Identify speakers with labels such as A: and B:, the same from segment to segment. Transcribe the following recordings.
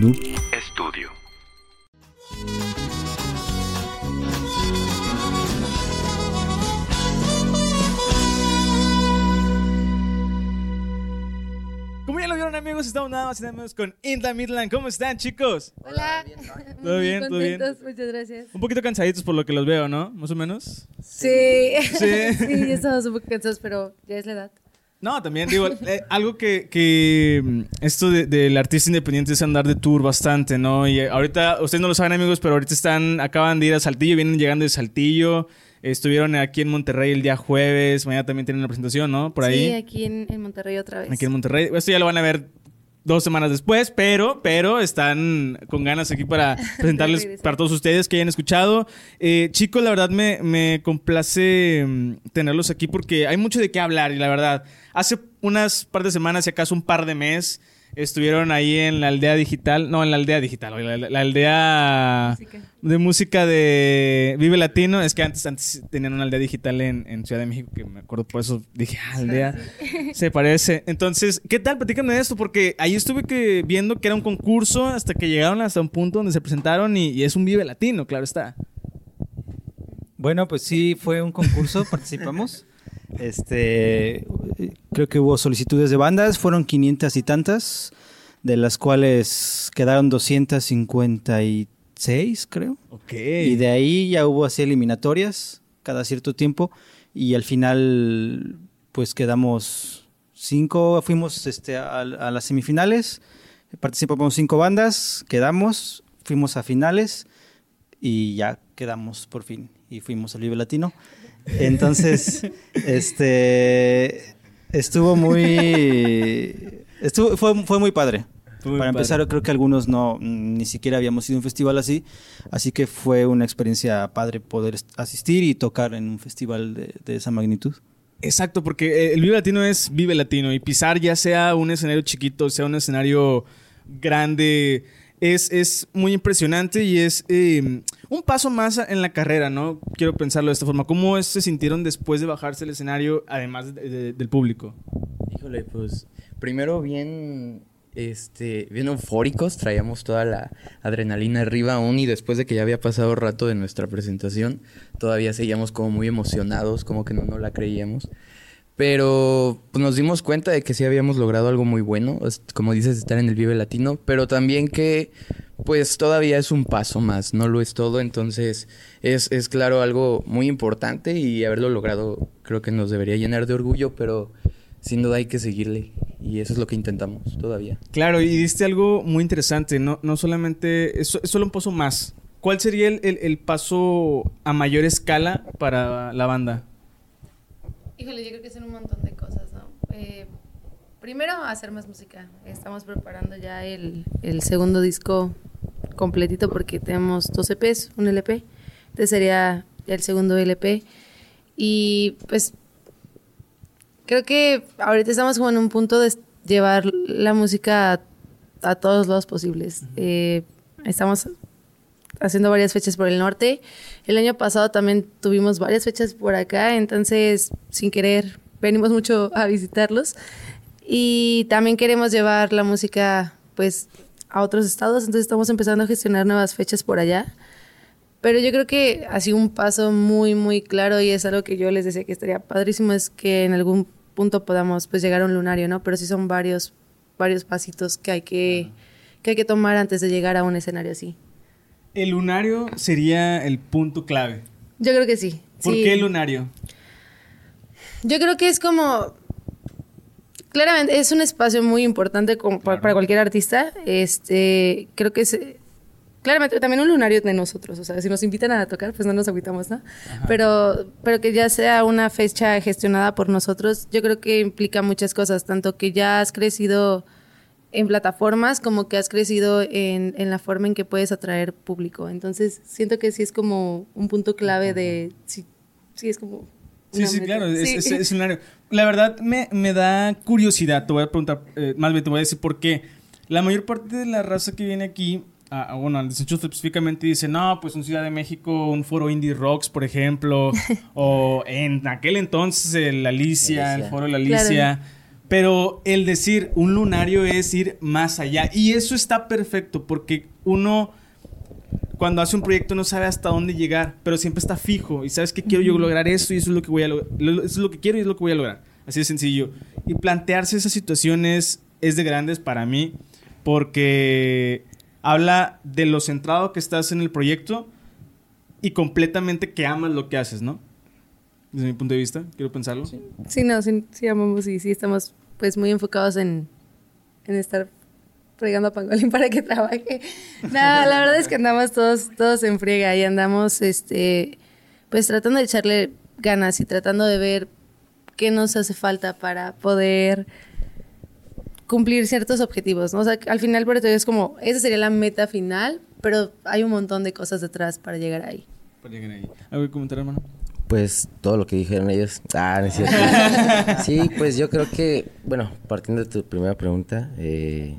A: Noob Studio.
B: Como ya lo vieron amigos, estamos nada más y nada menos con Inda Midland. ¿Cómo están chicos?
C: Hola.
B: ¿Todo bien? ¿Todo bien?
C: Contentos, Muchas gracias.
B: Un poquito cansaditos por lo que los veo, ¿no? Más o menos.
C: Sí.
B: Sí.
C: Sí, ya estamos un poco cansados, pero ya es la edad.
B: No, también digo, eh, algo que, que, mm, esto de- del artista independiente es andar de tour bastante, ¿no? Y eh, ahorita, ustedes no lo saben amigos, pero ahorita están, acaban de ir a Saltillo, vienen llegando de Saltillo, estuvieron aquí en Monterrey el día jueves, mañana también tienen una presentación, ¿no? Por ahí.
C: Sí, aquí en, en Monterrey otra vez.
B: Aquí en Monterrey. Esto ya lo van a ver dos semanas después, pero, pero están con ganas aquí para presentarles para todos ustedes que hayan escuchado. Eh, chicos, la verdad me, me complace mm, tenerlos aquí porque hay mucho de qué hablar y la verdad, hace unas par de semanas, si acaso un par de meses, estuvieron ahí en la aldea digital, no, en la aldea digital, oye, la, la aldea
C: Música.
B: de música de Vive Latino. Es que antes, antes tenían una aldea digital en, en Ciudad de México, que me acuerdo por eso dije, ah, aldea. Se parece. Entonces, ¿qué tal? Platícame de esto, porque ahí estuve que viendo que era un concurso hasta que llegaron hasta un punto donde se presentaron y, y es un Vive Latino, claro está.
D: Bueno, pues sí, fue un concurso, participamos. Este, creo que hubo solicitudes de bandas, fueron 500 y tantas, de las cuales quedaron 256, creo.
B: Ok.
D: Y de ahí ya hubo así eliminatorias cada cierto tiempo y al final pues quedamos cinco, fuimos este, a, a las semifinales, participamos cinco bandas, quedamos, fuimos a finales y ya quedamos por fin y fuimos al Vive Latino. Entonces, este estuvo muy estuvo fue, fue muy padre.
B: Muy
D: Para
B: padre.
D: empezar, creo que algunos no ni siquiera habíamos ido a un festival así, así que fue una experiencia padre poder asistir y tocar en un festival de, de esa magnitud.
B: Exacto, porque eh, el Vive Latino es Vive Latino y pisar ya sea un escenario chiquito, sea un escenario grande, es, es muy impresionante y es eh, un paso más en la carrera, ¿no? Quiero pensarlo de esta forma. ¿Cómo se sintieron después de bajarse el escenario, además de- de- del público?
E: Híjole, pues primero bien, este, bien eufóricos, traíamos toda la adrenalina arriba aún y después de que ya había pasado rato de nuestra presentación, todavía seguíamos como muy emocionados, como que no, no la creíamos. Pero pues, nos dimos cuenta de que sí habíamos logrado algo muy bueno, como dices, estar en el Vive Latino, pero también que pues todavía es un paso más, no lo es todo, entonces es, es claro algo muy importante y haberlo logrado creo que nos debería llenar de orgullo, pero sin duda hay que seguirle y eso es lo que intentamos todavía.
B: Claro, y diste algo muy interesante, no, no solamente, es, solo un paso más. ¿Cuál sería el- el paso a mayor escala para la banda?
C: Híjole, yo creo que son un montón de cosas, ¿no? Eh, primero, hacer más música. Estamos preparando ya el, el segundo disco completito porque tenemos dos EPs, un LP. Este sería el segundo LP. Y pues creo que ahorita estamos como en un punto de llevar la música a, a todos lados posibles. Eh, estamos haciendo varias fechas por el norte. El año pasado también tuvimos varias fechas por acá, entonces sin querer venimos mucho a visitarlos. Y también queremos llevar la música pues a otros estados, entonces estamos empezando a gestionar nuevas fechas por allá. Pero yo creo que así un paso muy, muy claro y es algo que yo les decía que estaría padrísimo es que en algún punto podamos pues llegar a un lunario, ¿no? Pero sí son varios, varios pasitos que hay que, que hay que tomar antes de llegar a un escenario así.
B: El lunario sería el punto clave.
C: Yo creo que sí.
B: ¿Por
C: sí.
B: qué el lunario?
C: Yo creo que es como. Claramente, es un espacio muy importante como pa- para cualquier artista. Este, creo que es. Claramente, también un lunario de nosotros. O sea, si nos invitan a tocar, pues no nos agüitamos, ¿no? Pero, pero que ya sea una fecha gestionada por nosotros, yo creo que implica muchas cosas. Tanto que ya has crecido en plataformas como que has crecido en, en la forma en que puedes atraer público. Entonces, siento que sí es como un punto clave de. Sí, sí es como.
B: Sí,
C: una
B: sí,
C: meta.
B: claro, es,
C: Sí.
B: es-. La verdad me, me da curiosidad, te voy a preguntar, eh, más bien te voy a decir por qué. La mayor parte de la raza que viene aquí, a- a- bueno, al específicamente dice, no, pues en Ciudad de México, un foro Indie Rocks, por ejemplo, o en aquel entonces el Alicia, el
E: Alicia.
B: foro de la Alicia. Pero el decir un lunario es ir más allá. Y eso está perfecto porque uno cuando hace un proyecto no sabe hasta dónde llegar, pero siempre está fijo y sabes que quiero yo lograr eso y eso es lo que voy a lograr. Eso es lo que quiero y es lo que voy a lograr. Así de sencillo. Y plantearse esas situaciones es de grandes para mí porque habla de lo centrado que estás en el proyecto y completamente que amas lo que haces, ¿no? Desde mi punto de vista, quiero pensarlo.
C: Sí, no, sí, sí amamos y sí estamos pues muy enfocados en, en estar fregando a Pangolín para que trabaje. No, la verdad es que andamos todos, todos en friega y andamos, este, pues tratando de echarle ganas y tratando de ver qué nos hace falta para poder cumplir ciertos objetivos, ¿no? O sea, al final por eso es como, esa sería la meta final, pero hay un montón de cosas detrás para llegar ahí.
B: Para llegar ahí. ¿Algo que comentar, hermano?
A: Pues todo lo que dijeron ellos. Ah, no es cierto. sí, pues yo creo que, bueno, partiendo de tu primera pregunta, eh,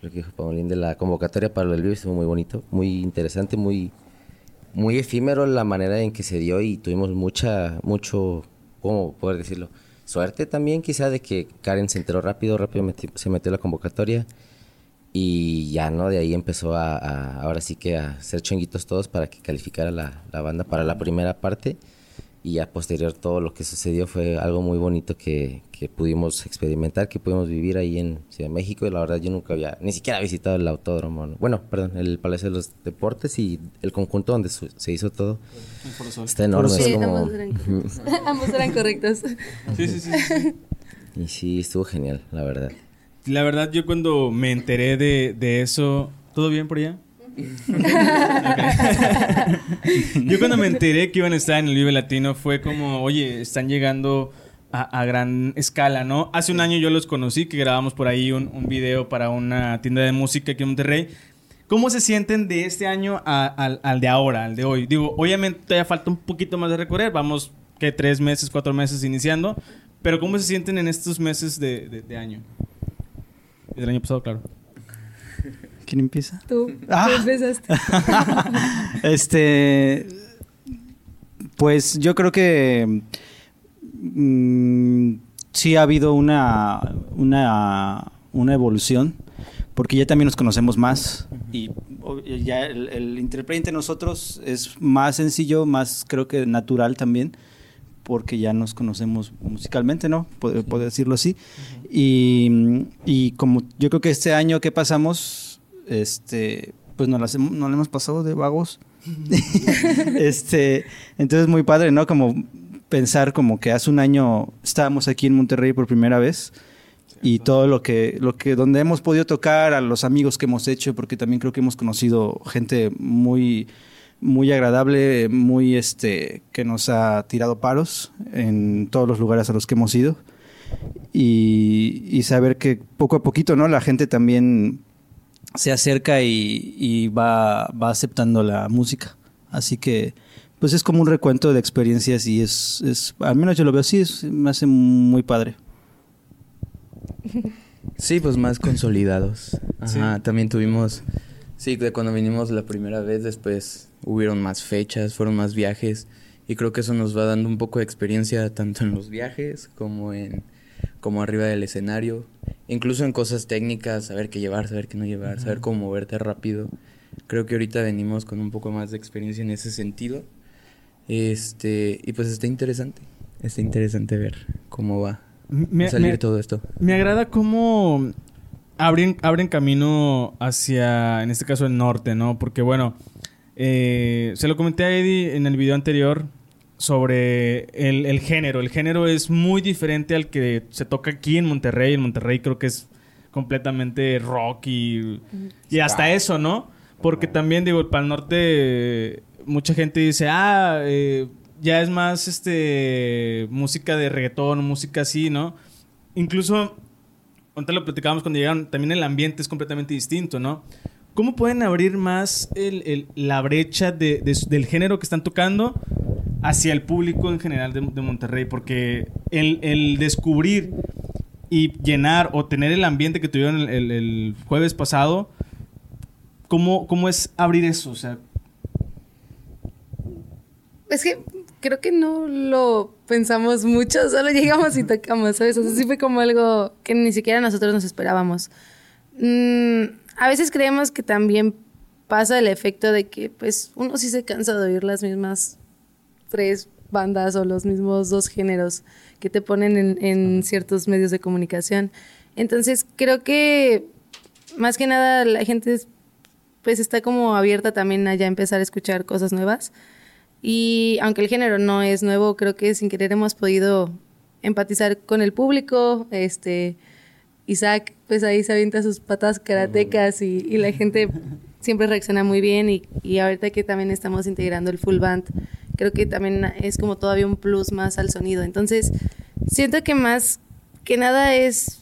A: lo que dijo Paulín de la convocatoria para el vivo estuvo muy bonito, muy interesante, muy, muy efímero la manera en que se dio y tuvimos mucha, mucho, ¿cómo poder decirlo? Suerte también quizá de que Karen se enteró rápido, rápido se metió la convocatoria y ya, ¿no? De ahí empezó a, ahora sí que a ser chonguitos todos para que calificara la, la banda para la primera parte y ya posterior todo lo que sucedió fue algo muy bonito que, que, pudimos experimentar, que pudimos vivir ahí en Ciudad de México y la verdad yo nunca había ni siquiera visitado el autódromo, bueno, perdón, el Palacio de los Deportes y el conjunto donde se hizo todo. Está enorme.
C: Sí, ambos, eran ambos, eran correctos.
B: Sí, sí, sí,
A: Y sí, estuvo genial, la verdad.
B: La verdad yo cuando me enteré de, de eso, ¿todo bien por allá? Yo cuando me enteré que iban a estar en el Vive Latino fue como, oye, están llegando a, gran escala, ¿no? Hace un año yo los conocí, que grabamos por ahí un, un video para una tienda de música aquí en Monterrey. ¿Cómo se sienten de este año al, al, de ahora, al de hoy? Digo, obviamente todavía falta un poquito más de recorrer, vamos que tres meses, cuatro meses iniciando, pero ¿cómo se sienten en estos meses de, de, de año? Del año pasado, claro.
D: ¿Quién empieza?
C: Tú. Ah. Tú empezaste.
D: este. Pues yo creo que. Mmm, sí ha habido una, una, una evolución. Porque ya también nos conocemos más. Y ya el, el entre nosotros es más sencillo, más creo que natural también porque ya nos conocemos musicalmente, ¿no? Puedo, puedo decirlo así. Uh -huh. y, y, como yo creo que este año que pasamos, este, pues nos, las, nos hemos pasado de vagos. este, entonces muy padre, ¿no? Como pensar como que hace un año estábamos aquí en Monterrey por primera vez y todo lo que, lo que, donde hemos podido tocar, a los amigos que hemos hecho, porque también creo que hemos conocido gente muy, muy agradable, muy, este, que nos ha tirado paros en todos los lugares a los que hemos ido. Y, y saber que poco a poquito, ¿no? La gente también se acerca y, y va, va, aceptando la música. Así que, pues es como un recuento de experiencias y es, es al menos yo lo veo así, es, me hace muy padre.
E: Sí, pues más consolidados. Ajá, sí. también tuvimos, sí, de cuando vinimos la primera vez, después hubieron más fechas, fueron más viajes y creo que eso nos va dando un poco de experiencia tanto en los viajes como en como arriba del escenario, incluso en cosas técnicas, saber qué llevar, saber qué no llevar, saber cómo moverte rápido. Creo que ahorita venimos con un poco más de experiencia en ese sentido. Este, y pues está interesante. Está interesante ver cómo va
B: me,
E: a salir
B: me,
E: todo esto.
B: Me agrada cómo abren, abren camino hacia, en este caso, el norte, ¿no? Porque, bueno, eh, se lo comenté a Eddie en el video anterior sobre el, el, género. El género es muy diferente al que se toca aquí en Monterrey. En Monterrey creo que es completamente rock y, y hasta eso, ¿no? Porque también, digo, para el norte mucha gente dice, ah, eh, ya es más este música de reggaetón, música así, ¿no? Incluso, antes lo platicábamos cuando llegaron, también el ambiente es completamente distinto, ¿no? ¿Cómo pueden abrir más la brecha de, de, del género que están tocando hacia el público en general de, Monterrey? Porque el, el, descubrir y llenar o tener el ambiente que tuvieron el jueves pasado, ¿cómo, ¿cómo es abrir eso? O sea,
C: es que creo que no lo pensamos mucho, solo llegamos y tocamos, ¿sabes? O sea, sí fue como algo que ni siquiera nosotros nos esperábamos. Mm, a veces creemos que también pasa el efecto de que, pues, uno sí se cansa de oír las mismas tres bandas o los mismos dos géneros que te ponen en, en ciertos medios de comunicación. Entonces, creo que más que nada la gente es- pues está como abierta también a ya empezar a escuchar cosas nuevas. Y aunque el género no es nuevo, creo que sin querer hemos podido empatizar con el público. Este, Isaac, pues ahí se avienta sus patas karatecas y, y la gente siempre reacciona muy bien. Y, y ahorita que también estamos integrando el full band, creo que también es como todavía un plus más al sonido. Entonces, siento que más que nada es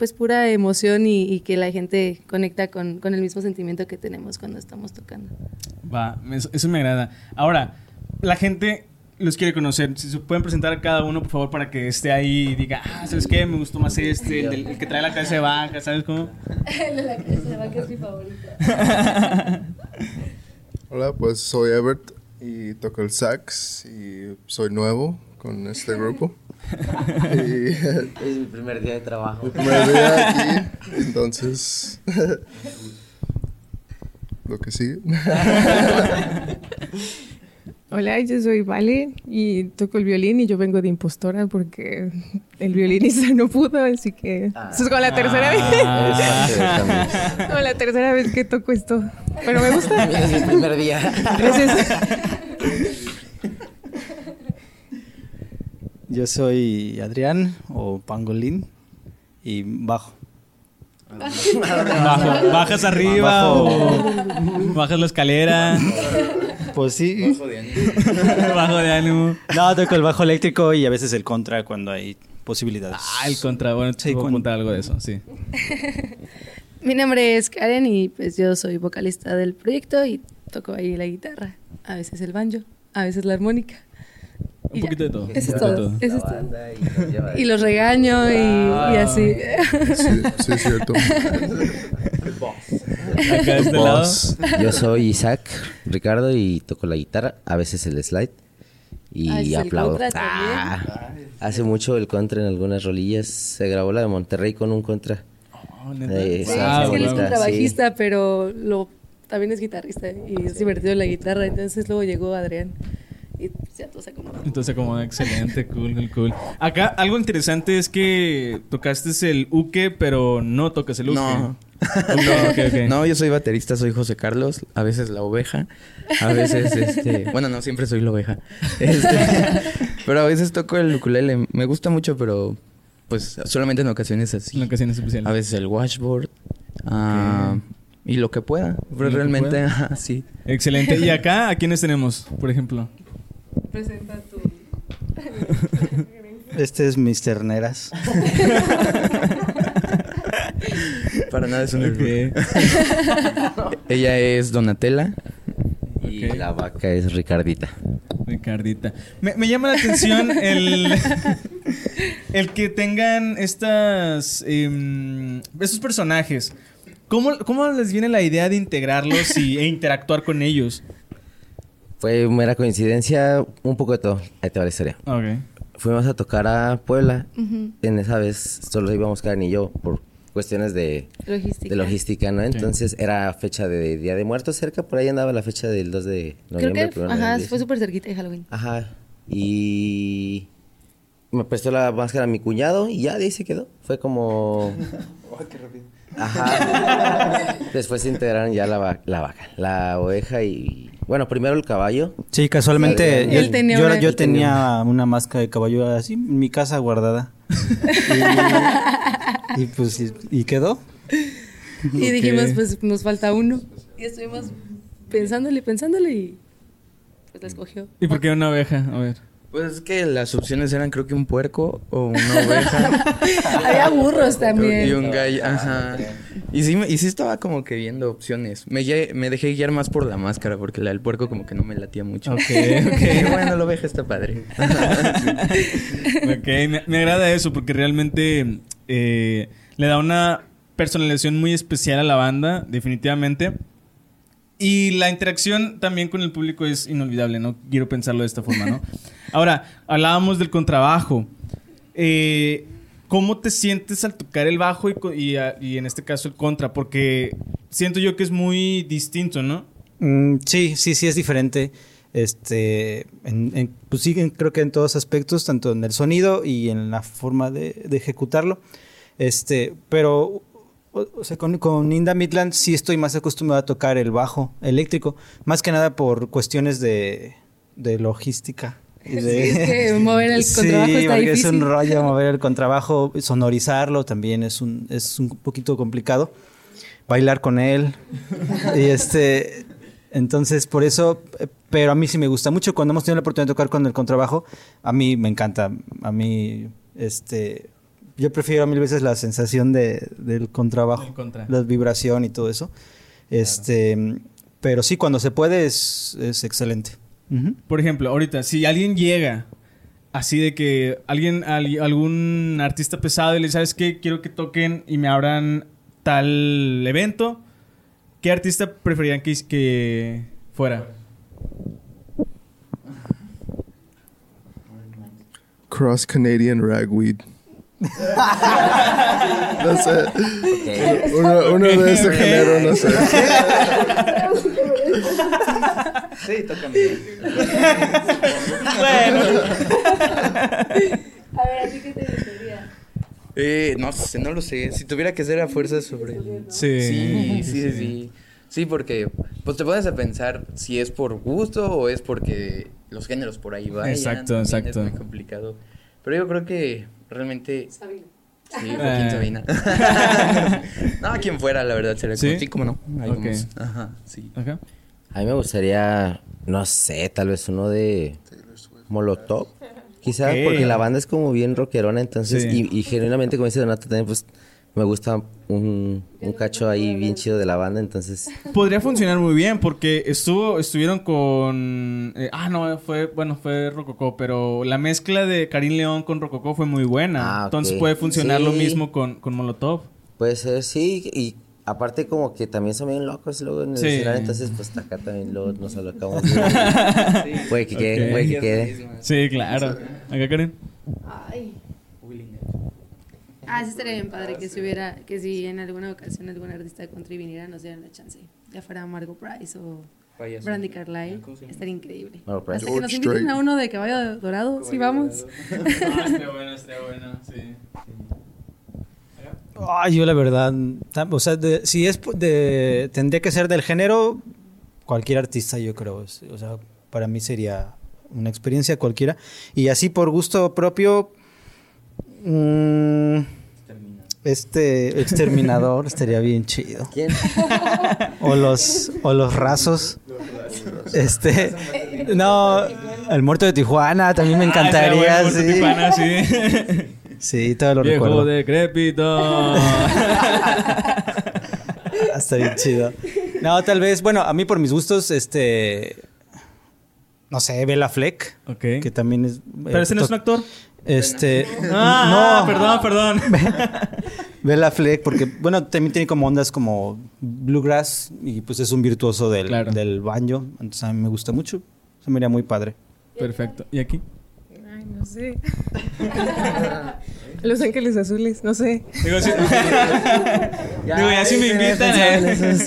C: pues pura emoción y, y que la gente conecta con, con el mismo sentimiento que tenemos cuando estamos tocando.
B: Va, eso, eso me agrada. Ahora, la gente los quiere conocer. Si se pueden presentar a cada uno, por favor, para que esté ahí y diga, ah, ¿sabes qué? Me gustó más este, el, del- el que trae la cabeza de vaca, ¿sabes cómo?
C: El de la cabeza de vaca es mi favorita.
F: Hola, pues soy Ebert y toco el sax y soy nuevo con este grupo. Y
A: Es mi primer día de trabajo.
F: mi primer día aquí, entonces lo que sigue.
G: Hola, yo soy Vale y toco el violín y yo vengo de impostora porque el violinista no pudo, así que esa es como la tercera vez. Como la tercera vez que toco esto. Pero me gusta.
A: Es mi primer día.
G: Gracias.
D: Yo soy Adrián o Pangolín y bajo.
B: Bajo- bajas arriba
D: Bajo.
B: o bajas la escalera.
D: Pues sí.
B: bajo de ánimo.
D: No, toco el bajo eléctrico y a veces el contra cuando hay posibilidades.
B: Ah, el contra. Bueno,
D: Sí,
B: sí, voy a
D: con-
B: apuntar algo de eso, sí.
C: Mi nombre es Karen y pues yo soy vocalista del proyecto y toco ahí la guitarra, a veces el banjo, a veces la armónica.
B: Un
C: Y ya.
B: poquito de todo.
C: Eso es todo. Eso es todo.
A: Y
C: los regaño y, y así.
F: Sí, sí, es cierto.
B: Acá de este lado.
F: Boss.
A: Yo soy Isaac Ricardo y toco la guitarra, a veces el slide y
C: Ah, ¿es el
A: aplaudo. Ah, hace mucho el contra en algunas rolillas. Se grabó la de Monterrey con un contra.
B: Oh.
A: Eh,
C: Sí,
A: Ah,
C: es que él es contrabajista, pero lo, también es guitarrista y es divertido la guitarra. Entonces luego llegó Adrián y pues, ya todo se acomodó.
B: Entonces, como excelente, cool, cool, cool. Acá algo interesante es que tocaste el uke, pero no tocas el uke.
E: No.
B: Ok, ok, ok.
E: No, yo soy baterista, soy José Carlos, a veces la oveja, a veces este, bueno, no siempre soy la oveja. Este, pero a veces toco el ukulele, me gusta mucho, pero pues solamente en ocasiones así.
B: En ocasiones especiales.
E: A veces el washboard. ah, y lo que pueda. Pero realmente,
B: pueda.
E: ajá, sí.
B: Excelente. ¿Y acá a quiénes tenemos, por ejemplo?
C: Presenta tu...
D: Este es Mr. Neras.
E: Para nada es un
B: Ok.
E: Ella es Donatella.
A: Y la vaca es Ricardita.
B: Ricardita. Me, me llama la atención el, el que tengan estas em, estos personajes. ¿Cómo, ¿Cómo les viene la idea de integrarlos y, e interactuar con ellos?
A: Fue mera coincidencia, un poco de todo. Ahí te va la historia.
B: Ok.
A: Fuimos a tocar a Puebla. En esa vez solo íbamos Karen y yo por cuestiones de,
C: Logística.
A: de logística, ¿no? Entonces era fecha de Día de Muertos cerca, por ahí andaba la fecha del 2 de
C: Creo
A: noviembre.
C: que
A: primero
C: ajá, fue súper cerquita de Halloween.
A: Ajá. Y me prestó la máscara a mi cuñado y ya de ahí se quedó. Fue como... Ajá. Después se integraron ya la, va- la vaca, la oveja y... Bueno, primero el caballo.
D: Sí, casualmente
A: Él
D: yo,
C: tenía
D: yo-
C: una-
D: yo tenía una máscara de caballo así en mi casa guardada. y, y pues y, y quedó.
C: Y dijimos, pues nos falta uno. Y estuvimos pensándole y pensándole y pues la escogió.
B: ¿Y por qué una oveja? A ver.
E: Pues es que las opciones eran creo que un puerco o una oveja.
C: Había burros también.
E: y un gallo. Ajá. Y sí, me- y sí estaba como que viendo opciones. Me, me dejé guiar más por la máscara porque la del puerco como que no me latía mucho.
B: Ok,
E: Y
B: ok.
E: bueno, la oveja está padre.
B: Ok, me, me agrada eso porque realmente eh, le da una personalización muy especial a la banda, definitivamente. Y la interacción también con el público es inolvidable, ¿no? Quiero pensarlo de esta forma, ¿no? Ahora, hablábamos del contrabajo. Eh, ¿Cómo te sientes al tocar el bajo y, y, en este caso el contra? Porque siento yo que es muy distinto, ¿no?
D: Mm, sí, sí, sí es diferente. Este, en, en- pues sí, creo que en todos aspectos, tanto en el sonido y en la forma de, de ejecutarlo. Este, pero, o, o sea, con, con Inda Midland sí estoy más acostumbrado a tocar el bajo eléctrico, más que nada por cuestiones de, de logística. y de-
C: Sí, es que mover el contrabajo
D: Sí,
C: está
D: porque es un rollo mover el contrabajo, sonorizarlo también es un, es un poquito complicado. Bailar con él. y este, entonces por eso, pero a mí sí me gusta mucho. Cuando hemos tenido la oportunidad de tocar con el contrabajo, a mí me encanta. A mí, este, yo prefiero mil veces la sensación de, del contrabajo,
B: contra.
D: la vibración y todo eso. Este, pero sí, cuando se puede es, es excelente.
B: Por ejemplo, ahorita, si alguien llega así de que alguien, al- algún artista pesado y le dice, ¿sabes qué? Quiero que toquen y me abran tal evento. ¿Qué artista preferirían que, que fuera?
F: Cross Canadian Ragweed. no sé. Uno, uno de ese género, no sé.
D: Sí, tocan bien.
C: A ver, ¿a ti qué te gustaría?
E: Eh, no sé, no lo sé. Si tuviera que hacer a fuerza sobre el...
B: Sí.
E: Sí, sí, sí. Sí, porque pues te pones a pensar si es por gusto o es porque los géneros por ahí van.
B: Exacto, exacto.
E: Es muy complicado. Pero yo creo que realmente...
C: Sabina.
E: Sí,
B: Eh.
E: Joaquín Sabina. no, quien fuera, la verdad, será
B: ¿Sí?
E: sí, como no. Ahí
B: Ok.
E: vamos. Ajá, sí.
B: Ajá.
A: A mí me gustaría, no sé, tal vez uno de Molotov. Quizá
B: Ok.
A: porque la banda es como bien rockerona, entonces,
B: Sí.
A: y, y genuinamente, como dice Donato, también pues me gusta un, un cacho ahí bien chido de la banda, entonces,
B: Podría funcionar muy bien porque estuvo, estuvieron con... eh, ah, no, fue, bueno, fue Rococó, pero la mezcla de Karim León con Rococó fue muy buena.
A: Ah, ok.
B: Entonces puede funcionar lo
A: Sí.
B: mismo con, con Molotov.
A: puede ser, sí, y aparte como que también son bien locos luego en el
B: Sí.
A: escenario, entonces pues acá también luego nos alocamos. puede que quede,
B: Ok.
A: puede que quede.
B: Sí, claro. ¿Acá, Karen?
C: Ay. Ah, sí estaría bien padre que si hubiera, que si en alguna ocasión algún artista de country viniera nos dieran la chance. Ya fuera Margot Price o
E: Payaso.
C: Brandy Carlyle. Estaría increíble.
A: Price.
C: Hasta que nos
F: George
C: inviten
F: Strait.
C: a uno de caballo dorado, sí vamos.
B: estaría bueno, estaría bueno, sí.
D: Ay, yo la verdad, o sea, de- si es de, tendría que ser del género, cualquier artista yo creo, o sea, para mí sería una experiencia cualquiera. Y así por gusto propio, mm, este exterminador estaría bien chido.
A: ¿Quién?
D: O los, o los rasos. Este, no, el muerto de Tijuana también me encantaría,
B: Ah, estaría bueno,
D: sí.
B: Tijuana, sí.
D: Sí, todo lo
B: Viejo
D: recuerdo.
B: decrépito.
D: Está bien chido. No, tal vez, bueno, a mí por mis gustos, este. No sé, Bella Fleck.
B: ok.
D: Que también es.
B: Pero ese no es un actor.
D: Este.
B: Ah,
D: no,
B: perdón, perdón.
D: Bella Fleck, porque, bueno, también tiene como ondas como bluegrass y pues es un virtuoso del,
B: Claro.
D: del banjo. Entonces a mí me gusta mucho. Se me haría muy padre.
B: Perfecto. ¿Y aquí?
G: Ay, no sé. Los Ángeles Azules, no sé.
B: Digo, sí. Digo, ya si me invitan. eh.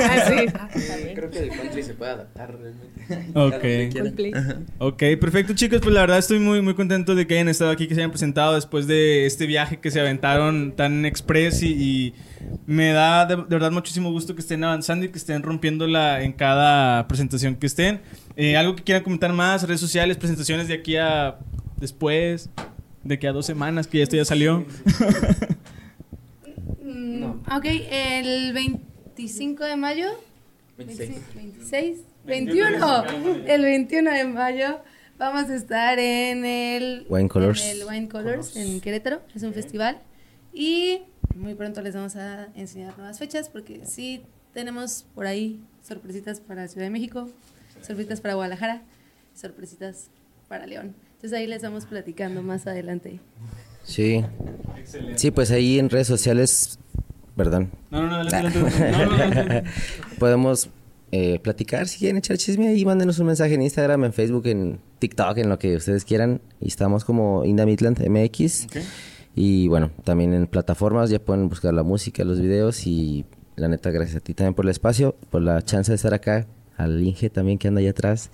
G: Ah, sí.
E: Creo que el country se puede adaptar realmente.
B: Ok. Ok, perfecto chicos, pues la verdad estoy muy muy contento de que hayan estado aquí, que se hayan presentado después de este viaje que se aventaron tan express y, y me da de, de verdad muchísimo gusto que estén avanzando y que estén rompiéndola en cada presentación que estén. Eh, algo que quieran comentar más, redes sociales, presentaciones de aquí a después, de aquí a dos semanas que ya esto ya salió.
C: Mm, Ok, el 25 de mayo. 26. 26. 21. El 21 de mayo vamos a estar en el
A: Wine Colors.
C: En el Wine Colors en Querétaro. Es un festival. Y muy pronto les vamos a enseñar nuevas fechas porque sí tenemos por ahí sorpresitas para Ciudad de México, sorpresitas para Guadalajara, sorpresitas para León. Entonces ahí les vamos platicando más adelante.
A: Sí. Sí, pues ahí en redes sociales, perdón,
B: No, no, no, adelante, adelante. No, no, no, no.
A: podemos eh, platicar, si quieren echar chisme ahí, mándenos un mensaje en Instagram, en Facebook, en TikTok, en lo que ustedes quieran. Y estamos como Inda Midland MX. Y bueno, también en plataformas ya pueden buscar la música, los videos y la neta, gracias a ti también por el espacio, por la chance de estar acá, al Inge también que anda allá atrás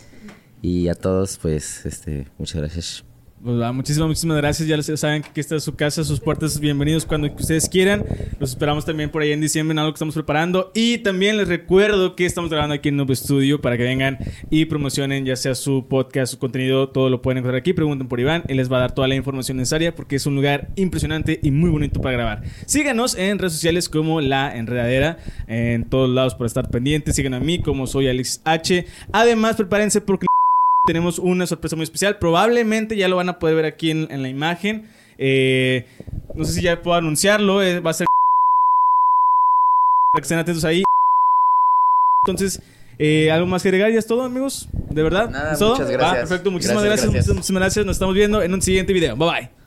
A: y a todos, pues, este, muchas gracias.
B: Pues va, muchísimas, muchísimas gracias. Ya saben que aquí está su casa, sus puertas bienvenidos cuando ustedes quieran. Los esperamos también por ahí en diciembre en algo que estamos preparando. Y también les recuerdo que estamos grabando aquí en Nuevo Estudio para que vengan y promocionen ya sea su podcast, su contenido, todo lo pueden encontrar aquí. Pregunten por Iván, él les va a dar toda la información necesaria porque es un lugar impresionante y muy bonito para grabar. Síganos en redes sociales como La Enredadera, en todos lados por estar pendientes. Síganme a mí como soy Alex H. Además, prepárense porque tenemos una sorpresa muy especial. Probablemente ya lo van a poder ver aquí en, en la imagen. Eh, no sé si ya puedo anunciarlo. eh, va a ser. Para que estén atentos ahí. Entonces, eh, ¿algo más que agregar? ¿Ya es todo, amigos? ¿De verdad?
E: Nada,
B: ¿Es todo?
E: muchas gracias.
B: perfecto. Muchísimas
E: Gracias,
B: gracias.
E: gracias.
B: Muchísimas gracias. Nos estamos viendo en un siguiente video. Bye bye.